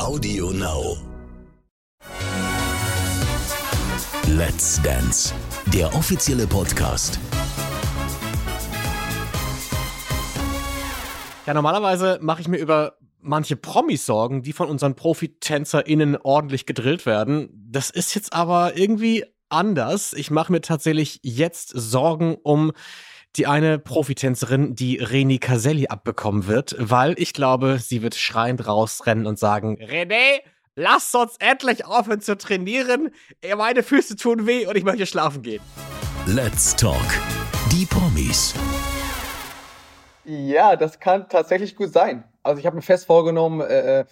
Audio Now. Let's Dance, der offizielle Podcast. Ja, normalerweise mache ich mir über manche Promis Sorgen, die von unseren Profitänzerinnen ordentlich gedrillt werden. Das ist jetzt aber irgendwie anders. Ich mache mir tatsächlich jetzt Sorgen um die eine Profitänzerin, die Reni Caselli abbekommen wird, weil ich glaube, sie wird schreiend rausrennen und sagen, René, lass uns endlich aufhören zu trainieren. Meine Füße tun weh und ich möchte schlafen gehen. Let's Talk. Die Promis. Ja, das kann tatsächlich gut sein. Also ich habe mir fest vorgenommen, äh, äh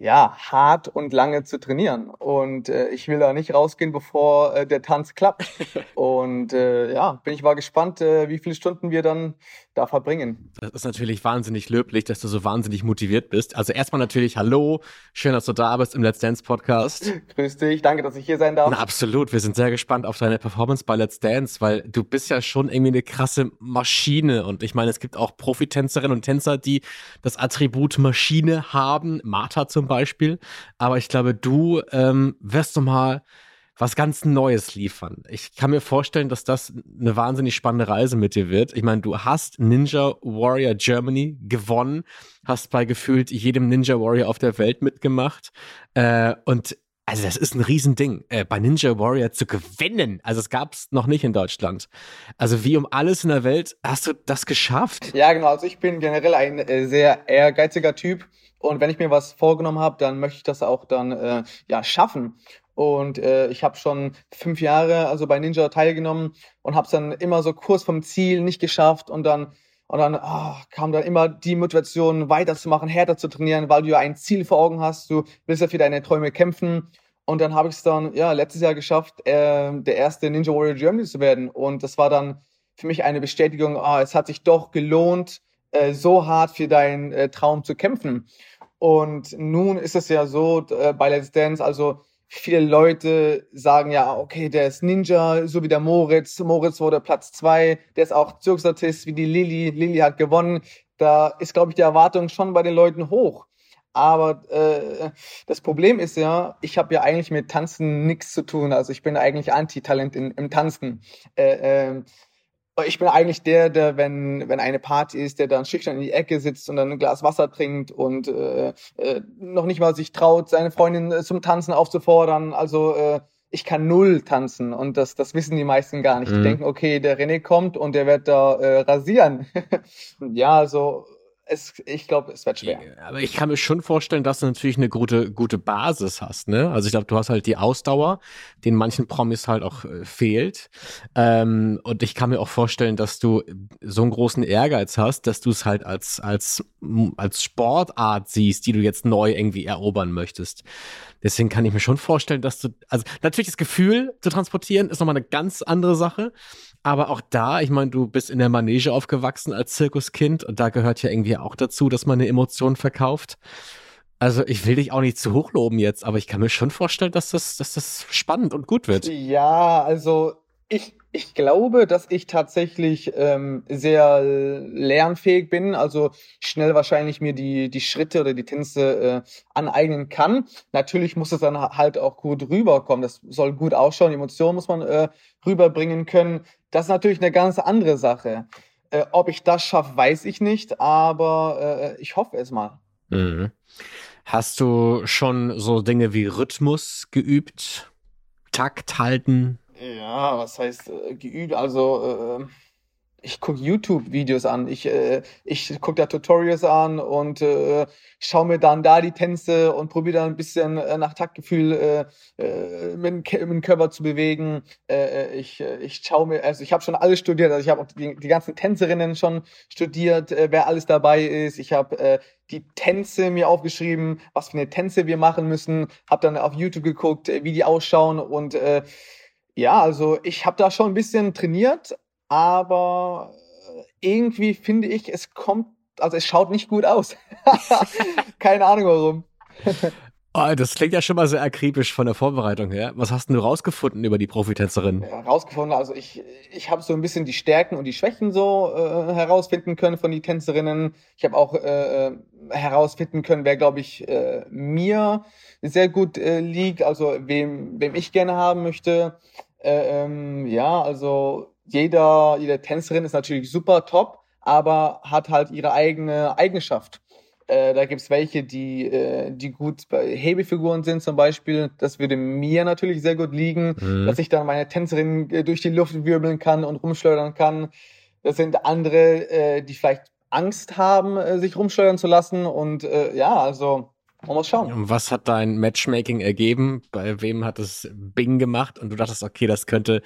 ja, hart und lange zu trainieren. Und äh, ich will da nicht rausgehen, bevor äh, der Tanz klappt. und äh, ja, bin ich mal gespannt, äh, wie viele Stunden wir dann da verbringen. Das ist natürlich wahnsinnig löblich, dass du so wahnsinnig motiviert bist. Also erstmal natürlich Hallo, schön, dass du da bist im Let's Dance Podcast. Grüß dich, danke, dass ich hier sein darf. Na, absolut, wir sind sehr gespannt auf deine Performance bei Let's Dance, weil du bist ja schon irgendwie eine krasse Maschine und ich meine, es gibt auch Profitänzerinnen und Tänzer, die das Attribut Maschine haben, Martha zum Beispiel, aber ich glaube, du ähm, wirst du mal was ganz Neues liefern. Ich kann mir vorstellen, dass das eine wahnsinnig spannende Reise mit dir wird. Ich meine, du hast Ninja Warrior Germany gewonnen, hast bei gefühlt jedem Ninja Warrior auf der Welt mitgemacht. Äh, und also das ist ein Riesending, äh, bei Ninja Warrior zu gewinnen. Also es gab es noch nicht in Deutschland. Also wie um alles in der Welt hast du das geschafft? Ja, genau. Also ich bin generell ein äh, sehr ehrgeiziger Typ. Und wenn ich mir was vorgenommen habe, dann möchte ich das auch dann äh, ja schaffen. Und äh, ich habe schon fünf Jahre also bei Ninja teilgenommen und habe es dann immer so kurz vom Ziel nicht geschafft und dann und dann oh, kam dann immer die Motivation, weiterzumachen, härter zu trainieren, weil du ja ein Ziel vor Augen hast. Du willst ja für deine Träume kämpfen. Und dann habe ich es dann ja letztes Jahr geschafft, äh, der erste Ninja Warrior Germany zu werden. Und das war dann für mich eine Bestätigung, oh, es hat sich doch gelohnt, äh, so hart für deinen äh, Traum zu kämpfen. Und nun ist es ja so äh, bei Let's Dance, also viele Leute sagen ja, okay, der ist Ninja, so wie der Moritz. Moritz wurde Platz zwei. Der ist auch Zirkusartist wie die Lilly. Lilly hat gewonnen. Da ist, glaube ich, die Erwartung schon bei den Leuten hoch. Aber äh, das Problem ist ja, ich habe ja eigentlich mit Tanzen nichts zu tun. Also ich bin eigentlich Anti-Talent im Tanzen. Äh, äh, ich bin eigentlich der, der, wenn, wenn eine Party ist, der dann schüchtern in die Ecke sitzt und dann ein Glas Wasser trinkt und äh, äh, noch nicht mal sich traut, seine Freundin äh, zum Tanzen aufzufordern. Also äh, ich kann null tanzen und das, das wissen die meisten gar nicht. Mhm. Die denken, okay, der René kommt und der wird da äh, rasieren. ja, also es, ich glaube, es wird schwer. Aber ich kann mir schon vorstellen, dass du natürlich eine gute, gute Basis hast. Ne? Also ich glaube, du hast halt die Ausdauer, die in manchen Promis halt auch äh, fehlt. Ähm, und ich kann mir auch vorstellen, dass du so einen großen Ehrgeiz hast, dass du es halt als, als, als Sportart siehst, die du jetzt neu irgendwie erobern möchtest. Deswegen kann ich mir schon vorstellen, dass du, also natürlich das Gefühl zu transportieren ist nochmal eine ganz andere Sache. Aber auch da, ich meine, du bist in der Manege aufgewachsen als Zirkuskind und da gehört ja irgendwie auch dazu, dass man eine Emotion verkauft. Also ich will dich auch nicht zu hoch loben jetzt, aber ich kann mir schon vorstellen, dass das, dass das spannend und gut wird. Ja, also ich, ich glaube, dass ich tatsächlich ähm, sehr lernfähig bin, also schnell wahrscheinlich mir die, die Schritte oder die Tänze äh, aneignen kann. Natürlich muss es dann halt auch gut rüberkommen. Das soll gut ausschauen, Emotionen muss man äh, rüberbringen können. Das ist natürlich eine ganz andere Sache. Äh, ob ich das schaffe, weiß ich nicht, aber äh, ich hoffe es mal. Mhm. Hast du schon so Dinge wie Rhythmus geübt? Takt halten? Ja, was heißt äh, geübt? Also äh, ich gucke YouTube-Videos an, ich, äh, ich gucke da Tutorials an und äh, schaue mir dann da die Tänze und probiere dann ein bisschen äh, nach Taktgefühl äh, äh, mit, dem Körper zu bewegen. Äh, äh ich, äh, ich schaue mir, also ich habe schon alles studiert, also ich habe auch die, die ganzen Tänzerinnen schon studiert, äh, wer alles dabei ist. Ich habe äh, die Tänze mir aufgeschrieben, was für eine Tänze wir machen müssen, habe dann auf YouTube geguckt, äh, wie die ausschauen und äh, ja, also ich habe da schon ein bisschen trainiert, aber irgendwie finde ich, es kommt, also es schaut nicht gut aus. Keine Ahnung warum. Oh, das klingt ja schon mal sehr akribisch von der Vorbereitung her. Was hast du rausgefunden über die Profitänzerin? Ja, rausgefunden, also ich, ich habe so ein bisschen die Stärken und die Schwächen so äh, herausfinden können von den Tänzerinnen. Ich habe auch äh, äh, herausfinden können, wer, glaube ich, äh, mir sehr gut äh, liegt, also wem, wem ich gerne haben möchte. Äh, ähm, ja, also jeder, jede Tänzerin ist natürlich super top, aber hat halt ihre eigene Eigenschaft. Äh, da gibt's welche, die, äh, die gut bei Hebefiguren sind zum Beispiel. Das würde mir natürlich sehr gut liegen, mhm. dass ich dann meine Tänzerin äh, durch die Luft wirbeln kann und rumschleudern kann. Das sind andere, äh, die vielleicht Angst haben, sich rumschleudern zu lassen. Und ja, also man muss schauen. Und was hat dein Matchmaking ergeben? Bei wem hat es Bing gemacht? Und du dachtest, okay, das könnte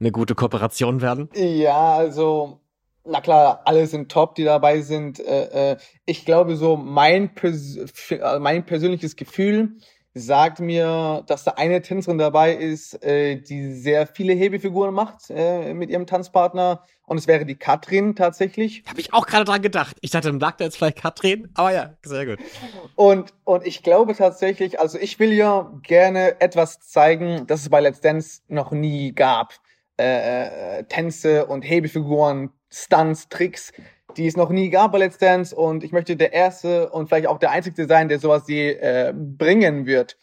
eine gute Kooperation werden? Ja, also na klar, alle sind top, die dabei sind. Äh, äh, ich glaube, so mein, Pers äh, mein persönliches Gefühl sagt mir, dass da eine Tänzerin dabei ist, äh, die sehr viele Hebefiguren macht äh, mit ihrem Tanzpartner. Und es wäre die Katrin tatsächlich. Habe ich auch gerade dran gedacht. Ich dachte, lag da jetzt vielleicht Katrin, aber ja, sehr gut. Und, und ich glaube tatsächlich, also ich will ja gerne etwas zeigen, das es bei Let's Dance noch nie gab. Äh, äh, Tänze und Hebefiguren, Stunts, Tricks, die es noch nie gab bei Let's Dance und ich möchte der Erste und vielleicht auch der Einzige sein, der sowas je äh, bringen wird.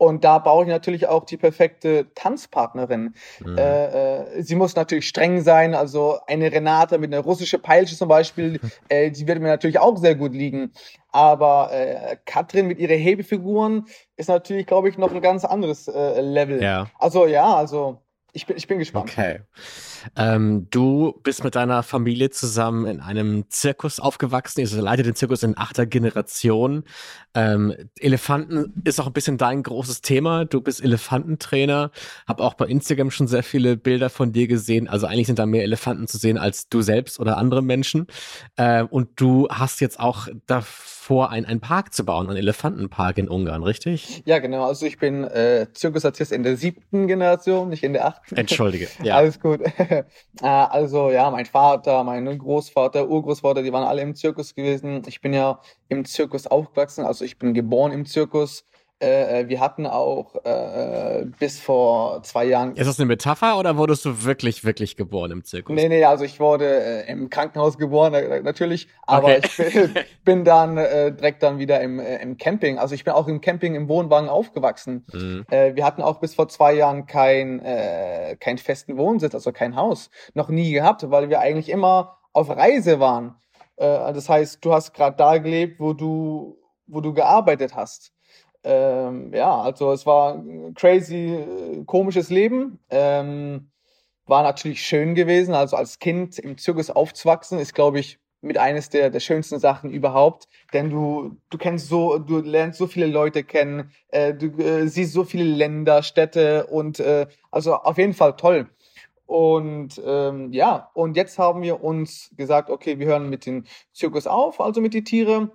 Und da brauche ich natürlich auch die perfekte Tanzpartnerin. Mhm. Äh, äh, sie muss natürlich streng sein, also eine Renate mit einer russischen Peitsche zum Beispiel, äh, die wird mir natürlich auch sehr gut liegen. Aber äh, Katrin mit ihren Hebefiguren ist natürlich, glaube ich, noch ein ganz anderes äh, Level. Ja. Also ja, also ich bin, ich bin gespannt. Okay. Ähm, du bist mit deiner Familie zusammen in einem Zirkus aufgewachsen. Ihr leitet den Zirkus in achter Generation. Ähm, Elefanten ist auch ein bisschen dein großes Thema. Du bist Elefantentrainer. Hab auch bei Instagram schon sehr viele Bilder von dir gesehen. Also eigentlich sind da mehr Elefanten zu sehen als du selbst oder andere Menschen. Äh, und du hast jetzt auch davor, ein, einen Park zu bauen, einen Elefantenpark in Ungarn, richtig? Ja, genau. Also ich bin äh, Zirkusartist in der siebten Generation, nicht in der achten. Entschuldige. Ja. Alles gut. Äh, also ja, mein Vater, mein Großvater, Urgroßvater, die waren alle im Zirkus gewesen. Ich bin ja im Zirkus aufgewachsen, also ich bin geboren im Zirkus. Äh, äh, wir hatten auch äh, bis vor zwei Jahren. Ist das eine Metapher oder wurdest du wirklich, wirklich geboren im Zirkus? Nee, nee, also ich wurde äh, im Krankenhaus geboren, äh, natürlich, aber okay. ich bin, bin dann äh, direkt dann wieder im, äh, im Camping. Also ich bin auch im Camping im Wohnwagen aufgewachsen. Mhm. Äh, wir hatten auch bis vor zwei Jahren kein, äh, keinen festen Wohnsitz, also kein Haus. Noch nie gehabt, weil wir eigentlich immer auf Reise waren. Äh, das heißt, du hast gerade da gelebt, wo du, wo du gearbeitet hast. Ähm, ja, also es war ein crazy, äh, komisches Leben. Ähm, war natürlich schön gewesen. Also als Kind im Zirkus aufzuwachsen, ist, glaube ich, mit eines der, der schönsten Sachen überhaupt. Denn du, du kennst so, du lernst so viele Leute kennen, äh, du äh, siehst so viele Länder, Städte und äh, also auf jeden Fall toll. Und ähm, ja, und jetzt haben wir uns gesagt, okay, wir hören mit dem Zirkus auf, also mit den Tiere.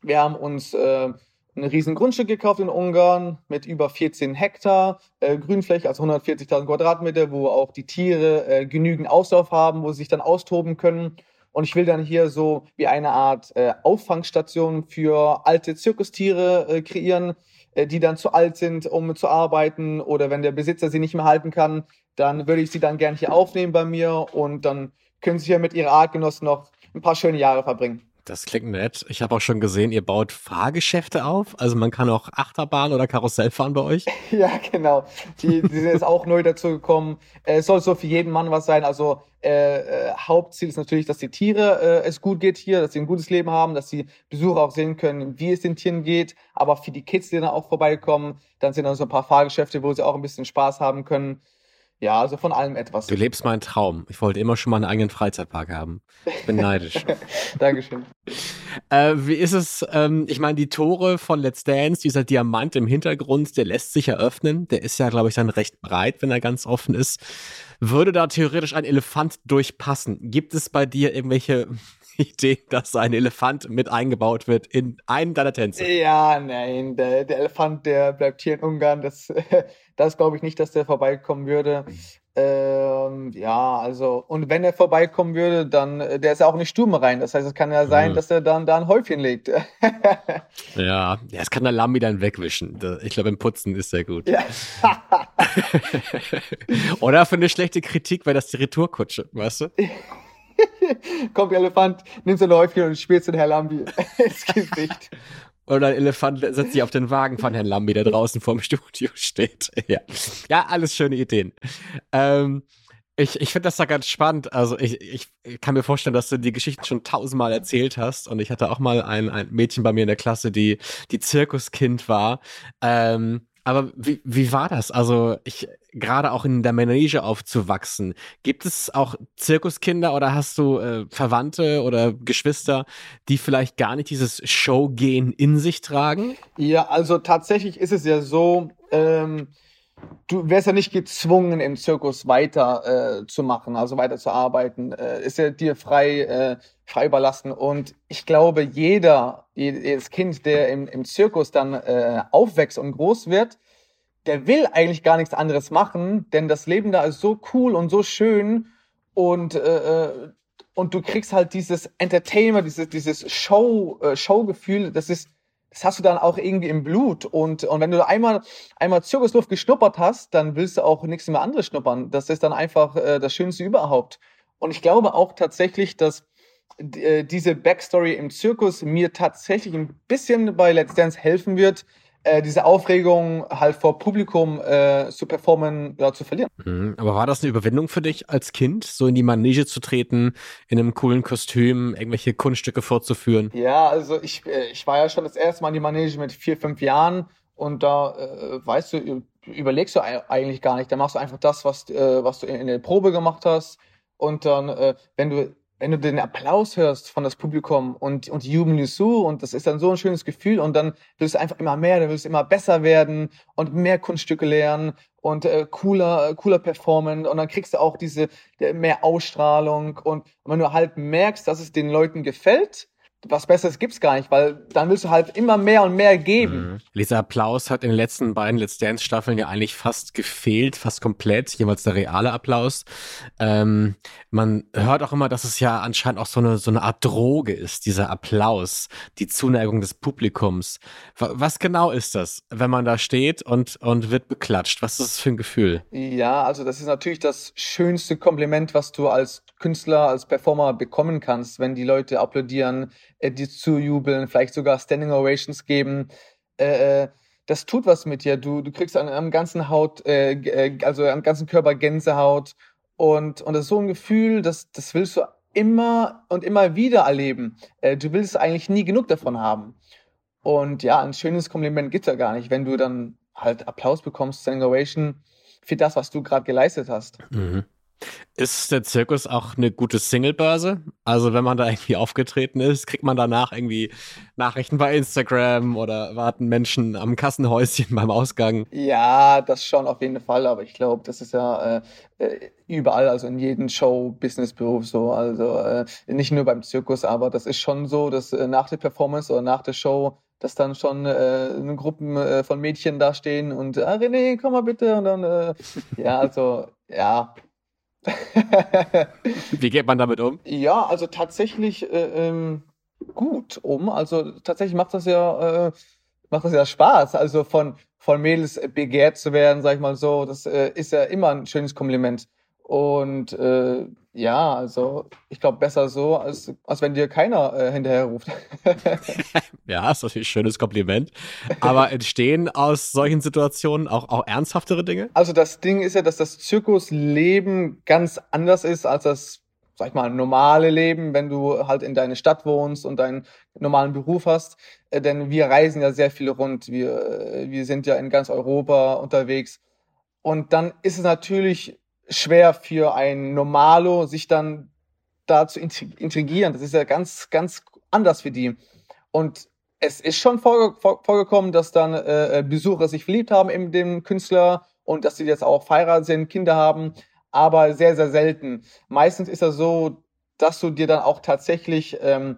Wir haben uns äh, ein riesen Grundstück gekauft in Ungarn mit über 14 Hektar äh, Grünfläche, also 140.000 Quadratmeter, wo auch die Tiere äh, genügend Auslauf haben, wo sie sich dann austoben können. Und ich will dann hier so wie eine Art äh, Auffangstation für alte Zirkustiere äh, kreieren, äh, die dann zu alt sind, um zu arbeiten. Oder wenn der Besitzer sie nicht mehr halten kann, dann würde ich sie dann gern hier aufnehmen bei mir und dann können sie hier mit ihrer Artgenossen noch ein paar schöne Jahre verbringen. Das klingt nett. Ich habe auch schon gesehen, ihr baut Fahrgeschäfte auf. Also man kann auch Achterbahn oder Karussell fahren bei euch. Ja, genau. Die, die sind jetzt auch neu dazu gekommen. Äh, es soll so für jeden Mann was sein. Also äh, äh, Hauptziel ist natürlich, dass die Tiere äh, es gut geht hier, dass sie ein gutes Leben haben, dass die Besucher auch sehen können, wie es den Tieren geht. Aber für die Kids, die dann auch vorbeikommen, dann sind dann so ein paar Fahrgeschäfte, wo sie auch ein bisschen Spaß haben können. Ja, also von allem etwas. Du lebst meinen Traum. Ich wollte immer schon mal einen eigenen Freizeitpark haben. Ich bin neidisch. Dankeschön. Äh, wie ist es? Ähm, ich meine, die Tore von Let's Dance, dieser Diamant im Hintergrund, der lässt sich eröffnen. Der ist ja, glaube ich, dann recht breit, wenn er ganz offen ist. Würde da theoretisch ein Elefant durchpassen? Gibt es bei dir irgendwelche Idee, dass ein Elefant mit eingebaut wird in einen deiner Tänze. Ja, nein, der, der Elefant, der bleibt hier in Ungarn. Das, das glaube ich nicht, dass der vorbeikommen würde. Ähm, ja, also, und wenn er vorbeikommen würde, dann, der ist ja auch nicht stubenrein. Das heißt, es kann ja sein, mhm. dass er dann da ein Häufchen legt. ja, ja, es kann der Lambi dann wegwischen. Ich glaube, im Putzen ist er gut. Ja. Oder für eine schlechte Kritik wäre das die Retourkutsche, weißt du? Kommt der Elefant, nimmt so ein Häufchen und spielt den Herr Lambi ins Gesicht. Oder ein Elefant setzt sich auf den Wagen von Herrn Lambi, der draußen vorm Studio steht. Ja, ja alles schöne Ideen. Ähm, ich, ich finde das da ganz spannend. Also ich, ich kann mir vorstellen, dass du die Geschichten schon tausendmal erzählt hast. Und ich hatte auch mal ein, ein Mädchen bei mir in der Klasse, die, die Zirkuskind war. Ähm, aber wie, wie war das? Also, ich, gerade auch in der Manege aufzuwachsen. Gibt es auch Zirkuskinder oder hast du äh, Verwandte oder Geschwister, die vielleicht gar nicht dieses Showgehen in sich tragen? Ja, also tatsächlich ist es ja so, ähm, du wärst ja nicht gezwungen, im Zirkus weiter äh, zu machen, also weiter zu arbeiten. Äh, ist ja dir frei, äh, frei überlassen. Und ich glaube, jeder, jedes Kind, der im, im Zirkus dann äh, aufwächst und groß wird, der will eigentlich gar nichts anderes machen, denn das Leben da ist so cool und so schön und äh, äh und du kriegst halt dieses Entertainment, dieses dieses Show äh, Showgefühl, das ist das hast du dann auch irgendwie im Blut und und wenn du einmal einmal Zirkusluft geschnuppert hast, dann willst du auch nichts mehr anderes schnuppern. Das ist dann einfach äh, das Schönste überhaupt. Und ich glaube auch tatsächlich, dass äh, diese Backstory im Zirkus mir tatsächlich ein bisschen bei Let's Dance helfen wird, äh, diese Aufregung halt vor Publikum äh, zu performen, ja, zu verlieren. Mhm. Aber war das eine Überwindung für dich als Kind, so in die Manege zu treten, in einem coolen Kostüm, irgendwelche Kunststücke vorzuführen? Ja, also ich, äh, ich war ja schon das erste Mal in die Manege mit vier, fünf Jahren und da, äh, weißt du, überlegst du eigentlich gar nicht. Da machst du einfach das, was, äh, was du in, in der Probe gemacht hast. Und dann, äh, wenn du wenn du den Applaus hörst von das Publikum und, und jubeln dir zu und das ist dann so ein schönes Gefühl und dann willst du einfach immer mehr, dann willst du immer besser werden und mehr Kunststücke lernen und äh, cooler, äh, cooler performen und dann kriegst du auch diese mehr Ausstrahlung und wenn du halt merkst, dass es den Leuten gefällt, was Besseres gibt's gar nicht, weil dann willst du halt immer mehr und mehr geben. Mhm. Dieser Applaus hat in den letzten beiden Let's Dance Staffeln ja eigentlich fast gefehlt, fast komplett, jeweils der reale Applaus. Ähm, man hört auch immer, dass es ja anscheinend auch so eine, so eine Art Droge ist, dieser Applaus, die Zuneigung des Publikums. Was genau ist das, wenn man da steht und, und wird beklatscht? Was ist das für ein Gefühl? Ja, also das ist natürlich das schönste Kompliment, was du als Künstler, als Performer bekommen kannst, wenn die Leute applaudieren, äh, dir zujubeln, vielleicht sogar Standing Ovations geben. Äh, äh, das tut was mit dir. Du, du kriegst an, am ganzen Haut, äh, äh, also am ganzen Körper Gänsehaut. Und, und das ist so ein Gefühl, das, das willst du immer und immer wieder erleben. Äh, du willst eigentlich nie genug davon haben. Und ja, ein schönes Kompliment gibt's ja gar nicht, wenn du dann halt Applaus bekommst, Standing Ovation, für das, was du gerade geleistet hast. Mhm. Ist der Zirkus auch eine gute Singlebörse? Also wenn man da irgendwie aufgetreten ist, kriegt man danach irgendwie Nachrichten bei Instagram oder warten Menschen am Kassenhäuschen beim Ausgang? Ja, das schon auf jeden Fall, aber ich glaube, das ist ja äh, äh, überall, also in jedem Show-Business-Beruf so. Also äh, nicht nur beim Zirkus, aber das ist schon so, dass äh, nach der Performance oder nach der Show dass dann schon äh, Gruppen äh, von Mädchen da stehen und ah, René, komm mal bitte und dann äh, ja, also ja, Wie geht man damit um? Ja, also tatsächlich äh, ähm, gut um. Also tatsächlich macht das ja äh, macht das ja Spaß. Also von von Mädels begehrt zu werden, sag ich mal so, das äh, ist ja immer ein schönes Kompliment. Und äh, ja, also ich glaube besser so, als, als wenn dir keiner äh, hinterher ruft. ja, ist natürlich ein schönes Kompliment. Aber entstehen aus solchen Situationen auch, auch ernsthaftere Dinge? Also das Ding ist ja, dass das Zirkusleben ganz anders ist als das, sag ich mal, normale Leben, wenn du halt in deine Stadt wohnst und deinen normalen Beruf hast. Äh, denn wir reisen ja sehr viel rund. Wir, äh, wir sind ja in ganz Europa unterwegs. Und dann ist es natürlich schwer für ein Normalo, sich dann da zu intrigieren. Das ist ja ganz, ganz anders für die. Und es ist schon vorge vorgekommen, dass dann äh, äh, Besucher sich verliebt haben in dem Künstler und dass sie jetzt auch verheiratet sind, Kinder haben, aber sehr, sehr selten. Meistens ist das so, dass du dir dann auch tatsächlich ähm,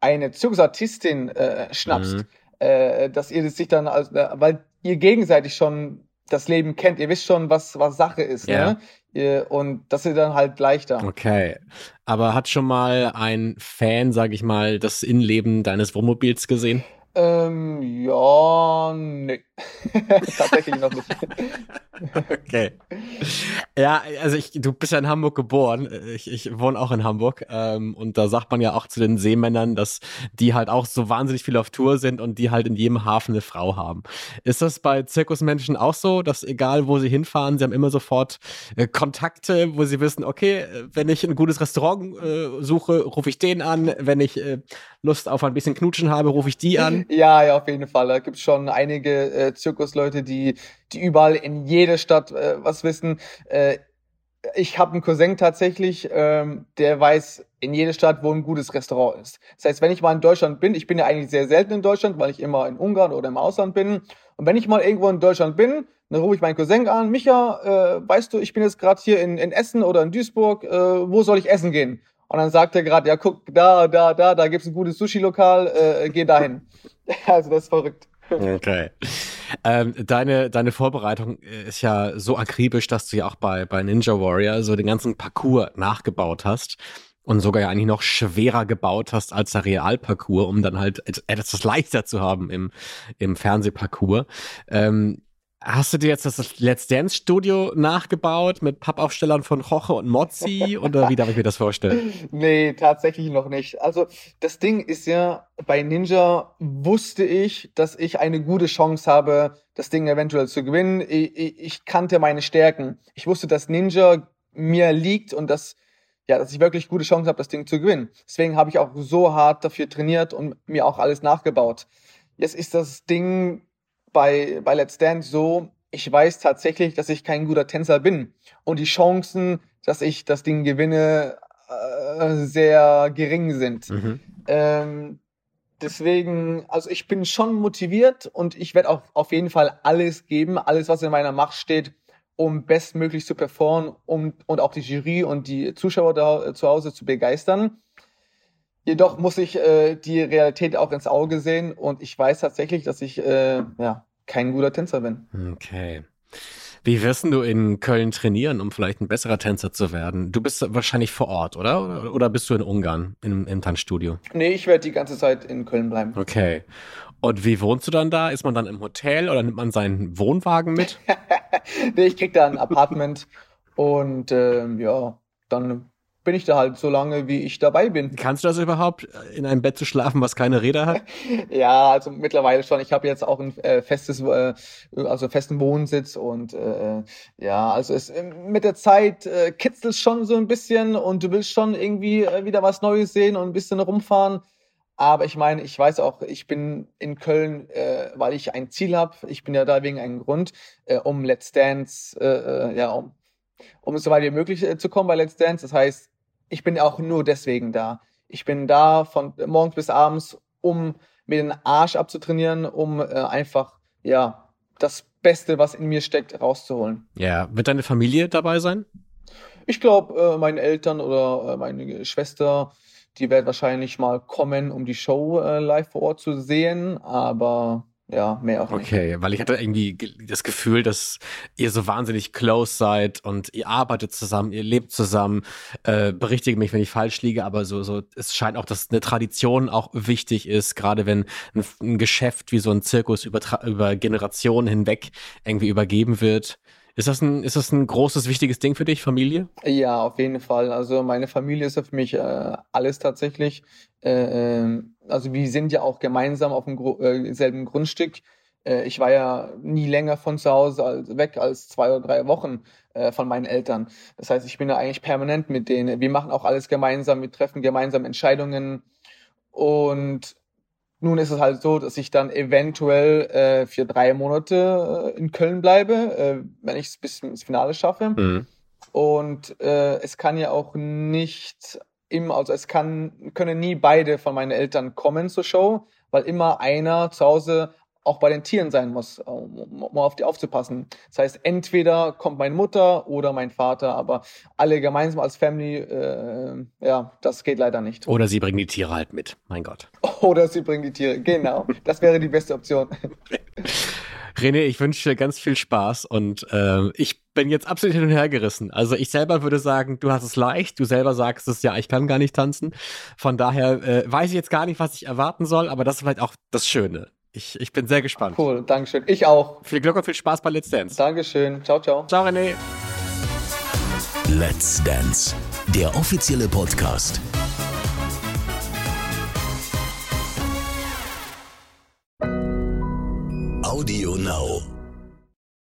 eine Zirkusartistin äh, schnappst, mhm. äh, dass ihr sich dann, als, weil ihr gegenseitig schon das Leben kennt. Ihr wisst schon, was, was Sache ist. Ja. Ne? Und das ist dann halt leichter. Okay. Aber hat schon mal ein Fan, sag ich mal, das Innenleben deines Wohnmobils gesehen? Ähm, ja, nee. Tatsächlich noch nicht. okay. Ja, also ich, du bist ja in Hamburg geboren. Ich, ich wohne auch in Hamburg. Ähm, und da sagt man ja auch zu den Seemännern, dass die halt auch so wahnsinnig viel auf Tour sind und die halt in jedem Hafen eine Frau haben. Ist das bei Zirkusmenschen auch so, dass egal wo sie hinfahren, sie haben immer sofort äh, Kontakte, wo sie wissen, okay, wenn ich ein gutes Restaurant äh, suche, rufe ich den an. Wenn ich äh, Lust auf ein bisschen Knutschen habe, rufe ich die an. Ja, ja, auf jeden Fall. Da gibt's schon einige äh, Zirkusleute, die, die überall in jeder Stadt äh, was wissen. Äh, ich habe einen Cousin tatsächlich, ähm, der weiß in jeder Stadt, wo ein gutes Restaurant ist. Das heißt, wenn ich mal in Deutschland bin, ich bin ja eigentlich sehr selten in Deutschland, weil ich immer in Ungarn oder im Ausland bin. Und wenn ich mal irgendwo in Deutschland bin, dann rufe ich meinen Cousin an, Micha, äh, weißt du, ich bin jetzt gerade hier in, in Essen oder in Duisburg, äh, wo soll ich essen gehen? Und dann sagt er gerade, ja, guck, da, da, da, da gibt's ein gutes Sushi-Lokal, äh, geh dahin. also das ist verrückt. Okay. Ähm, deine, deine Vorbereitung ist ja so akribisch, dass du ja auch bei, bei Ninja Warrior so den ganzen Parcours nachgebaut hast und sogar ja eigentlich noch schwerer gebaut hast als der Realparcours, um dann halt etwas leichter zu haben im, im Fernsehparcours. Ähm, Hast du dir jetzt das Let's Dance Studio nachgebaut mit Pappaufstellern von Roche und Mozzi oder wie darf ich mir das vorstellen? Nee, tatsächlich noch nicht. Also das Ding ist ja, bei Ninja wusste ich, dass ich eine gute Chance habe, das Ding eventuell zu gewinnen. Ich, ich, ich kannte meine Stärken. Ich wusste, dass Ninja mir liegt und dass ja, dass ich wirklich gute Chance habe, das Ding zu gewinnen. Deswegen habe ich auch so hart dafür trainiert und mir auch alles nachgebaut. Jetzt ist das Ding bei, bei Let's Dance so, ich weiß tatsächlich, dass ich kein guter Tänzer bin. Und die Chancen, dass ich das Ding gewinne, äh, sehr gering sind. Mhm. Ähm, deswegen, also ich bin schon motiviert und ich werde auch auf jeden Fall alles geben, alles, was in meiner Macht steht, um bestmöglich zu performen um, und auch die Jury und die Zuschauer da zu Hause zu begeistern. Jedoch muss ich äh, die Realität auch ins Auge sehen und ich weiß tatsächlich, dass ich äh, ja, kein guter Tänzer bin. Okay. Wie wirst du in Köln trainieren, um vielleicht ein besserer Tänzer zu werden? Du bist wahrscheinlich vor Ort, oder? Oder bist du in Ungarn im, im Tanzstudio? Nee, ich werde die ganze Zeit in Köln bleiben. Okay. Und wie wohnst du dann da? Ist man dann im Hotel oder nimmt man seinen Wohnwagen mit? nee, ich krieg da ein Apartment und ähm, ja, dann bin ich da halt so lange, wie ich dabei bin. Kannst du das überhaupt, in einem Bett zu schlafen, was keine Räder hat? ja, also mittlerweile schon. Ich habe jetzt auch ein äh, festes, äh, also festen Wohnsitz und äh, ja, also es äh, mit der Zeit äh, kitzelt schon so ein bisschen und du willst schon irgendwie äh, wieder was Neues sehen und ein bisschen rumfahren. Aber ich meine, ich weiß auch, ich bin in Köln, äh, weil ich ein Ziel habe. Ich bin ja da wegen einem Grund, äh, um Let's Dance, äh, äh ja, um, um so weit wie möglich äh, zu kommen bei Let's Dance. Das heißt, ich bin auch nur deswegen da. Ich bin da von morgens bis abends, um mir den Arsch abzutrainieren, um äh, einfach, ja, das Beste, was in mir steckt, rauszuholen. Ja, wird deine Familie dabei sein? Ich glaube, äh, meine Eltern oder äh, meine Schwester, die werden wahrscheinlich mal kommen, um die Show äh, live vor Ort zu sehen, aber ja, mehr auch nicht. Okay, weil ich hatte irgendwie das Gefühl, dass ihr so wahnsinnig close seid und ihr arbeitet zusammen, ihr lebt zusammen. Äh, berichtige mich, wenn ich falsch liege, aber so, so, es scheint auch, dass eine Tradition auch wichtig ist, gerade wenn ein, ein Geschäft wie so ein Zirkus über, über Generationen hinweg irgendwie übergeben wird. Ist das ein, ist das ein großes, wichtiges Ding für dich, Familie? Ja, auf jeden Fall. Also meine Familie ist ja für mich äh, alles tatsächlich. Äh, ähm, also wir sind ja auch gemeinsam auf dem äh, selben Grundstück. Äh, ich war ja nie länger von zu Hause als, weg als zwei oder drei Wochen äh, von meinen Eltern. Das heißt, ich bin ja eigentlich permanent mit denen. Wir machen auch alles gemeinsam, wir treffen gemeinsam Entscheidungen. Und nun ist es halt so, dass ich dann eventuell äh, für drei Monate äh, in Köln bleibe, äh, wenn ich es bis ins Finale schaffe. Mhm. Und äh, es kann ja auch nicht immer, also es kann, können nie beide von meinen Eltern kommen zur Show, weil immer einer zu Hause auch bei den Tieren sein muss, um, um auf die aufzupassen. Das heißt, entweder kommt meine Mutter oder mein Vater, aber alle gemeinsam als Family, äh, ja, das geht leider nicht. Oder sie bringen die Tiere halt mit, mein Gott. Oder sie bringen die Tiere, genau. Das wäre die beste Option. René, ich wünsche dir ganz viel Spaß und äh, ich bin jetzt absolut hin und her gerissen. Also ich selber würde sagen, du hast es leicht. Du selber sagst es ja, ich kann gar nicht tanzen. Von daher äh, weiß ich jetzt gar nicht, was ich erwarten soll, aber das ist vielleicht auch das Schöne. Ich, ich bin sehr gespannt. Cool, Dankeschön. Ich auch. Viel Glück und viel Spaß bei Let's Dance. Dankeschön. Ciao, ciao. Ciao, René. Let's Dance, der offizielle Podcast. Audio Now.